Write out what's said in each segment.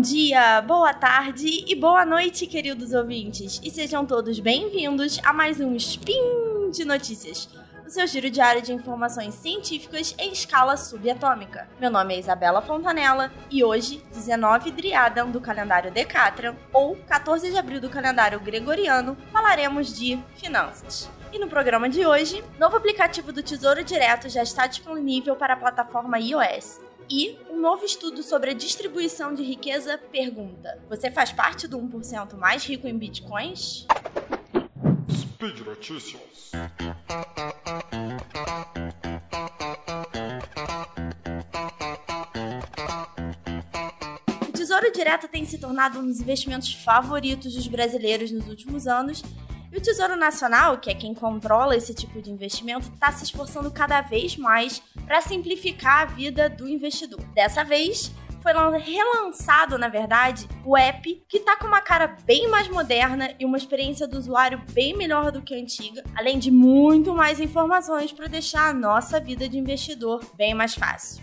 Bom dia, boa tarde e boa noite, queridos ouvintes, e sejam todos bem-vindos a mais um Spin de Notícias, o seu giro diário de informações científicas em escala subatômica. Meu nome é Isabela Fontanella e hoje, 19 Driadan do calendário Decatran, ou 14 de abril do calendário Gregoriano, falaremos de finanças. E no programa de hoje, novo aplicativo do Tesouro Direto já está disponível para a plataforma iOS. E um novo estudo sobre a distribuição de riqueza pergunta: Você faz parte do 1% mais rico em bitcoins? Speed Notícias. O Tesouro Direto tem se tornado um dos investimentos favoritos dos brasileiros nos últimos anos e o Tesouro Nacional, que é quem controla esse tipo de investimento, está se esforçando cada vez mais para simplificar a vida do investidor. Dessa vez, foi relançado, na verdade, o app, que tá com uma cara bem mais moderna e uma experiência do usuário bem melhor do que a antiga, além de muito mais informações para deixar a nossa vida de investidor bem mais fácil.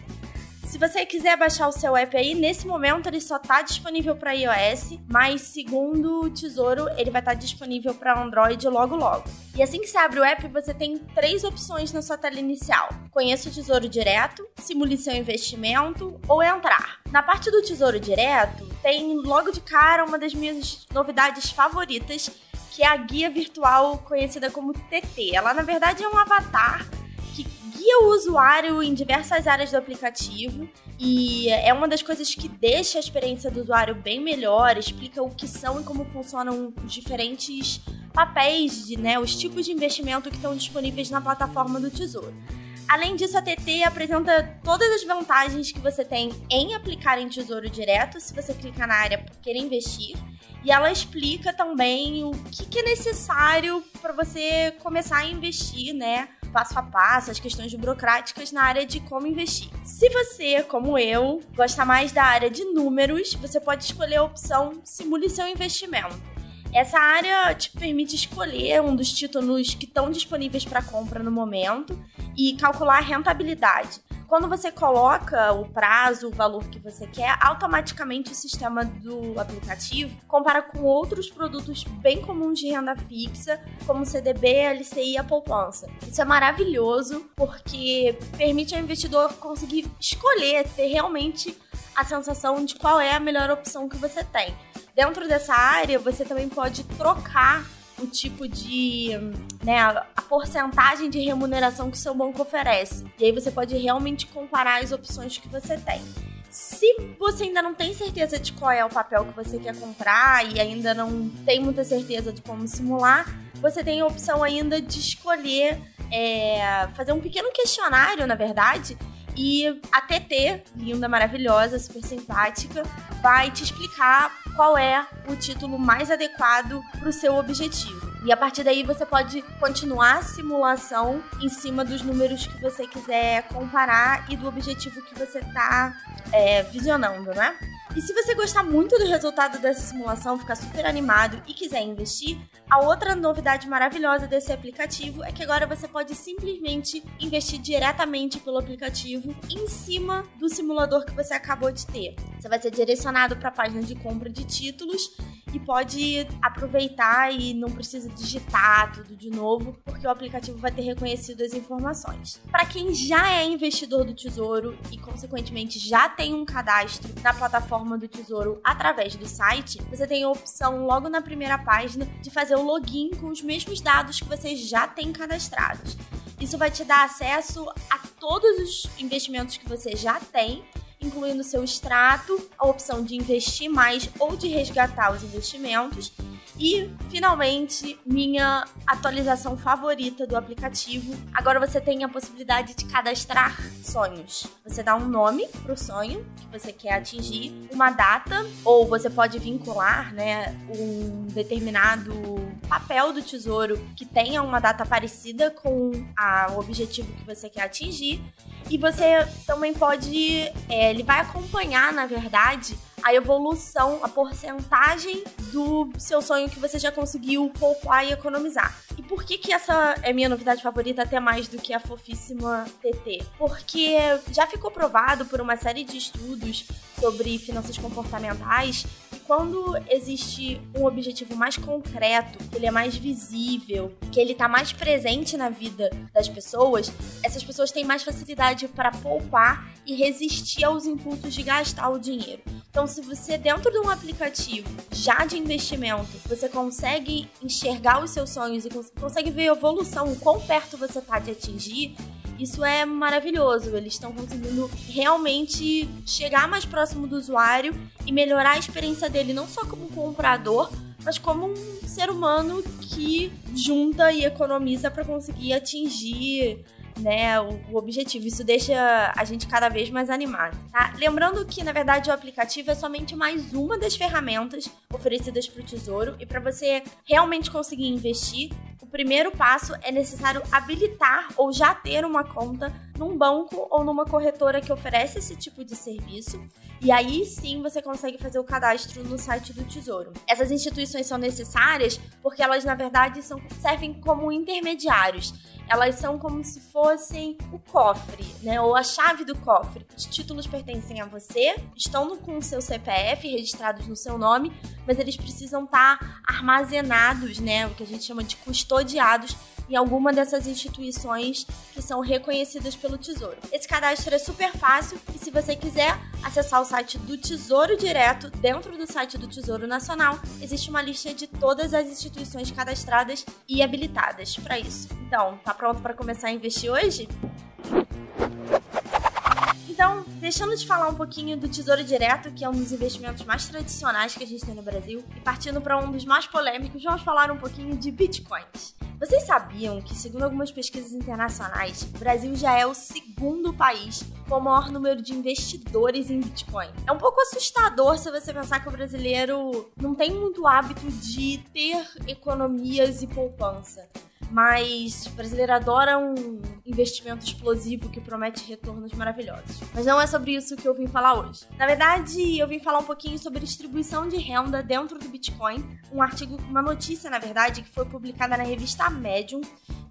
Se você quiser baixar o seu app aí, nesse momento ele só está disponível para iOS, mas segundo o Tesouro, ele vai estar tá disponível para Android logo logo. E assim que você abre o app, você tem três opções na sua tela inicial: Conheça o Tesouro Direto, Simule seu investimento ou Entrar. Na parte do Tesouro Direto, tem logo de cara uma das minhas novidades favoritas, que é a guia virtual conhecida como TT. Ela na verdade é um avatar guia o usuário em diversas áreas do aplicativo e é uma das coisas que deixa a experiência do usuário bem melhor, explica o que são e como funcionam os diferentes papéis, de, né, os tipos de investimento que estão disponíveis na plataforma do Tesouro. Além disso, a TT apresenta todas as vantagens que você tem em aplicar em Tesouro Direto, se você clicar na área Querer Investir. E ela explica também o que, que é necessário para você começar a investir, né? Passo a passo, as questões burocráticas na área de como investir. Se você, como eu, gosta mais da área de números, você pode escolher a opção Simule seu investimento. Essa área te permite escolher um dos títulos que estão disponíveis para compra no momento e calcular a rentabilidade. Quando você coloca o prazo, o valor que você quer, automaticamente o sistema do aplicativo compara com outros produtos bem comuns de renda fixa, como CDB, LCI e a poupança. Isso é maravilhoso porque permite ao investidor conseguir escolher, ter realmente a sensação de qual é a melhor opção que você tem. Dentro dessa área, você também pode trocar o tipo de, né, a porcentagem de remuneração que seu banco oferece. E aí você pode realmente comparar as opções que você tem. Se você ainda não tem certeza de qual é o papel que você quer comprar e ainda não tem muita certeza de como simular, você tem a opção ainda de escolher é, fazer um pequeno questionário, na verdade, e a TT, linda, maravilhosa, super simpática, vai te explicar qual é o título mais adequado para o seu objetivo. E a partir daí você pode continuar a simulação em cima dos números que você quiser comparar e do objetivo que você está é, visionando, né? E se você gostar muito do resultado dessa simulação, ficar super animado e quiser investir, a outra novidade maravilhosa desse aplicativo é que agora você pode simplesmente investir diretamente pelo aplicativo em cima do simulador que você acabou de ter. Você vai ser direcionado para a página de compra de títulos e pode aproveitar e não precisa digitar tudo de novo, porque o aplicativo vai ter reconhecido as informações. Para quem já é investidor do Tesouro e consequentemente já tem um cadastro na plataforma do Tesouro através do site, você tem a opção logo na primeira página de fazer o login com os mesmos dados que você já tem cadastrados. Isso vai te dar acesso a todos os investimentos que você já tem incluindo seu extrato, a opção de investir mais ou de resgatar os investimentos. E, finalmente, minha atualização favorita do aplicativo. Agora você tem a possibilidade de cadastrar sonhos. Você dá um nome para o sonho que você quer atingir, uma data, ou você pode vincular né, um determinado papel do tesouro que tenha uma data parecida com a, o objetivo que você quer atingir. E você também pode. É, ele vai acompanhar, na verdade, a evolução, a porcentagem do seu sonho que você já conseguiu poupar e economizar. E por que que essa é minha novidade favorita até mais do que a fofíssima TT? Porque já ficou provado por uma série de estudos sobre finanças comportamentais quando existe um objetivo mais concreto, que ele é mais visível, que ele está mais presente na vida das pessoas, essas pessoas têm mais facilidade para poupar e resistir aos impulsos de gastar o dinheiro. Então, se você dentro de um aplicativo já de investimento, você consegue enxergar os seus sonhos e consegue ver a evolução, o quão perto você está de atingir, isso é maravilhoso. Eles estão conseguindo realmente chegar mais próximo do usuário e melhorar a experiência dele, não só como comprador, mas como um ser humano que junta e economiza para conseguir atingir né, o, o, objetivo. Isso deixa a gente cada vez mais animado, tá? Lembrando que, na verdade, o aplicativo é somente mais uma das ferramentas oferecidas para o Tesouro e para você realmente conseguir investir, o primeiro passo é necessário habilitar ou já ter uma conta num banco ou numa corretora que oferece esse tipo de serviço. E aí sim você consegue fazer o cadastro no site do Tesouro. Essas instituições são necessárias porque elas, na verdade, são, servem como intermediários elas são como se fossem o cofre, né? Ou a chave do cofre. Os títulos pertencem a você, estão no, com o seu CPF registrados no seu nome, mas eles precisam estar tá armazenados, né? O que a gente chama de custodiados em alguma dessas instituições que são reconhecidas pelo Tesouro. Esse cadastro é super fácil e se você quiser acessar o site do Tesouro Direto, dentro do site do Tesouro Nacional, existe uma lista de todas as instituições cadastradas e habilitadas para isso. Então, tá pronto para começar a investir hoje? Então, deixando de falar um pouquinho do Tesouro Direto, que é um dos investimentos mais tradicionais que a gente tem no Brasil, e partindo para um dos mais polêmicos, vamos falar um pouquinho de bitcoins. Vocês sabiam que, segundo algumas pesquisas internacionais, o Brasil já é o segundo país com o maior número de investidores em Bitcoin? É um pouco assustador se você pensar que o brasileiro não tem muito hábito de ter economias e poupança mas o brasileiro adora um investimento explosivo que promete retornos maravilhosos. Mas não é sobre isso que eu vim falar hoje. Na verdade, eu vim falar um pouquinho sobre distribuição de renda dentro do Bitcoin, um artigo, uma notícia, na verdade, que foi publicada na revista Medium,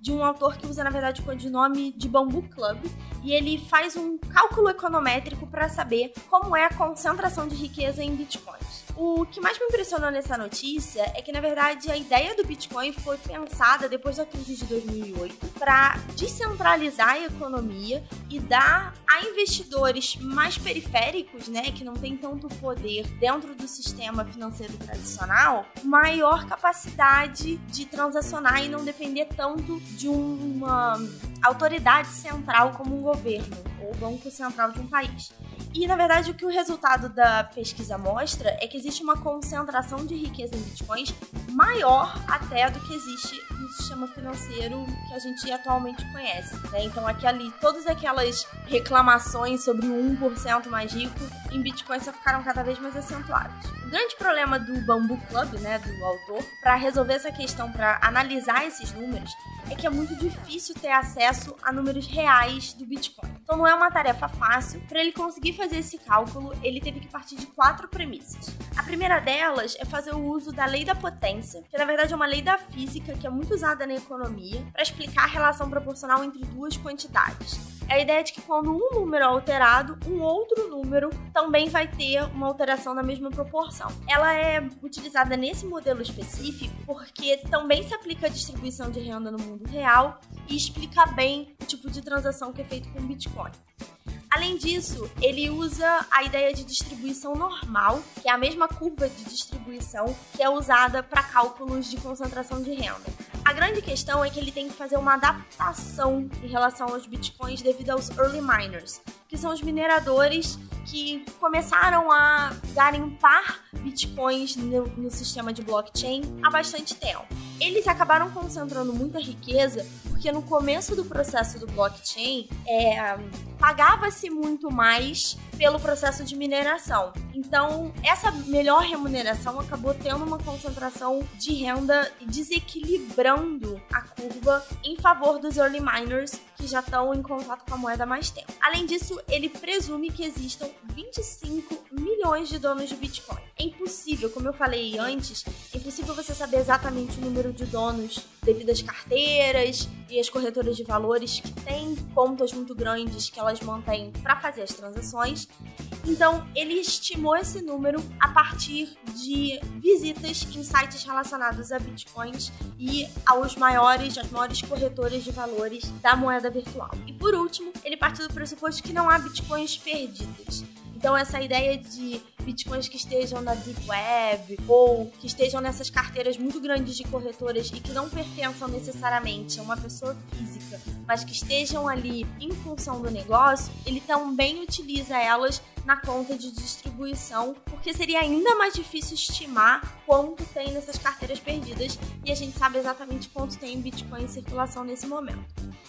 de um autor que usa, na verdade, o codinome de Bambu Club, e ele faz um cálculo econométrico para saber como é a concentração de riqueza em bitcoins. O que mais me impressionou nessa notícia é que, na verdade, a ideia do Bitcoin foi pensada depois da crise de 2008 para descentralizar a economia e dar a investidores mais periféricos, né, que não tem tanto poder dentro do sistema financeiro tradicional, maior capacidade de transacionar e não depender tanto de uma autoridade central como um governo ou banco central de um país. E, na verdade, o que o resultado da pesquisa mostra é que existe uma concentração de riqueza em bitcoins maior até do que existe no sistema financeiro que a gente atualmente conhece. Né? Então, aqui ali, todas aquelas reclamações sobre o 1% mais rico em bitcoins só ficaram cada vez mais acentuadas. O grande problema do Bamboo Club, né, do autor, para resolver essa questão, para analisar esses números, é que é muito difícil ter acesso a números reais do Bitcoin. Então não é uma tarefa fácil. Para ele conseguir fazer esse cálculo, ele teve que partir de quatro premissas. A primeira delas é fazer o uso da lei da potência, que na verdade é uma lei da física que é muito usada na economia para explicar a relação proporcional entre duas quantidades. É a ideia de que quando um número é alterado, um outro número também vai ter uma alteração na mesma proporção. Ela é utilizada nesse modelo específico porque também se aplica a distribuição de renda no mundo real e explica bem o tipo de transação que é feito com Bitcoin. Além disso, ele usa a ideia de distribuição normal, que é a mesma curva de distribuição que é usada para cálculos de concentração de renda. A grande questão é que ele tem que fazer uma adaptação em relação aos bitcoins devido aos early miners, que são os mineradores que começaram a garimpar bitcoins no, no sistema de blockchain há bastante tempo. Eles acabaram concentrando muita riqueza porque no começo do processo do blockchain é, pagava-se muito mais pelo processo de mineração. Então, essa melhor remuneração acabou tendo uma concentração de renda e desequilibrando a curva em favor dos early miners que já estão em contato com a moeda há mais tempo. Além disso, ele presume que existam 25 milhões de donos de Bitcoin. É impossível, como eu falei antes, é impossível você saber exatamente o número de donos devido às carteiras e as corretoras de valores que têm contas muito grandes que elas mantêm para fazer as transações Então, ele estimou esse número a partir de visitas em sites relacionados a bitcoins e aos maiores, as maiores corretoras de valores da moeda virtual. E por último, ele partiu do pressuposto que não há bitcoins perdidos. Então, essa ideia de bitcoins que estejam na Deep Web ou que estejam nessas carteiras muito grandes de corretoras e que não pertençam necessariamente a uma pessoa física, mas que estejam ali em função do negócio, ele também utiliza elas na conta de distribuição, porque seria ainda mais difícil estimar quanto tem nessas carteiras perdidas e a gente sabe exatamente quanto tem em Bitcoin em circulação nesse momento.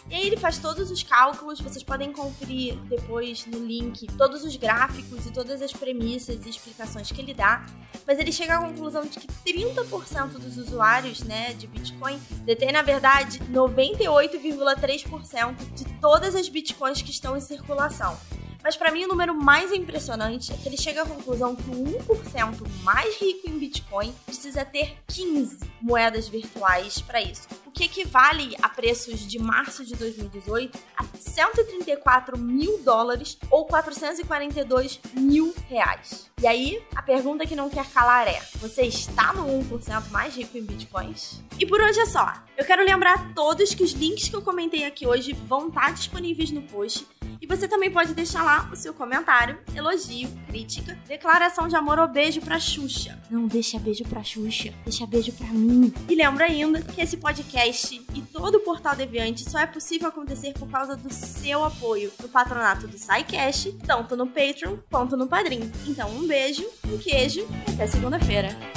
E aí ele faz todos os cálculos, vocês podem conferir depois no link todos os gráficos e todas as premissas explicações que ele dá, mas ele chega à conclusão de que 30% dos usuários, né, de Bitcoin detém na verdade 98,3% de todas as Bitcoins que estão em circulação. Mas para mim o número mais impressionante é que ele chega à conclusão que o 1% mais rico em Bitcoin precisa ter 15 moedas virtuais para isso. O que equivale a preços de março de 2018 a 134 mil dólares ou 442 mil reais. E aí, a pergunta que não quer calar é: você está no 1% mais rico em bitcoins? E por hoje é só. Eu quero lembrar a todos que os links que eu comentei aqui hoje vão estar disponíveis no post e você também pode deixar lá o seu comentário, elogio, crítica, declaração de amor ou beijo pra Xuxa. Não deixa beijo pra Xuxa, deixa beijo pra mim. E lembra ainda que esse podcast e todo o Portal Deviante só é possível acontecer por causa do seu apoio no patronato do SciCast, tanto no Patreon quanto no Padrim. Então um beijo, um queijo e até segunda-feira.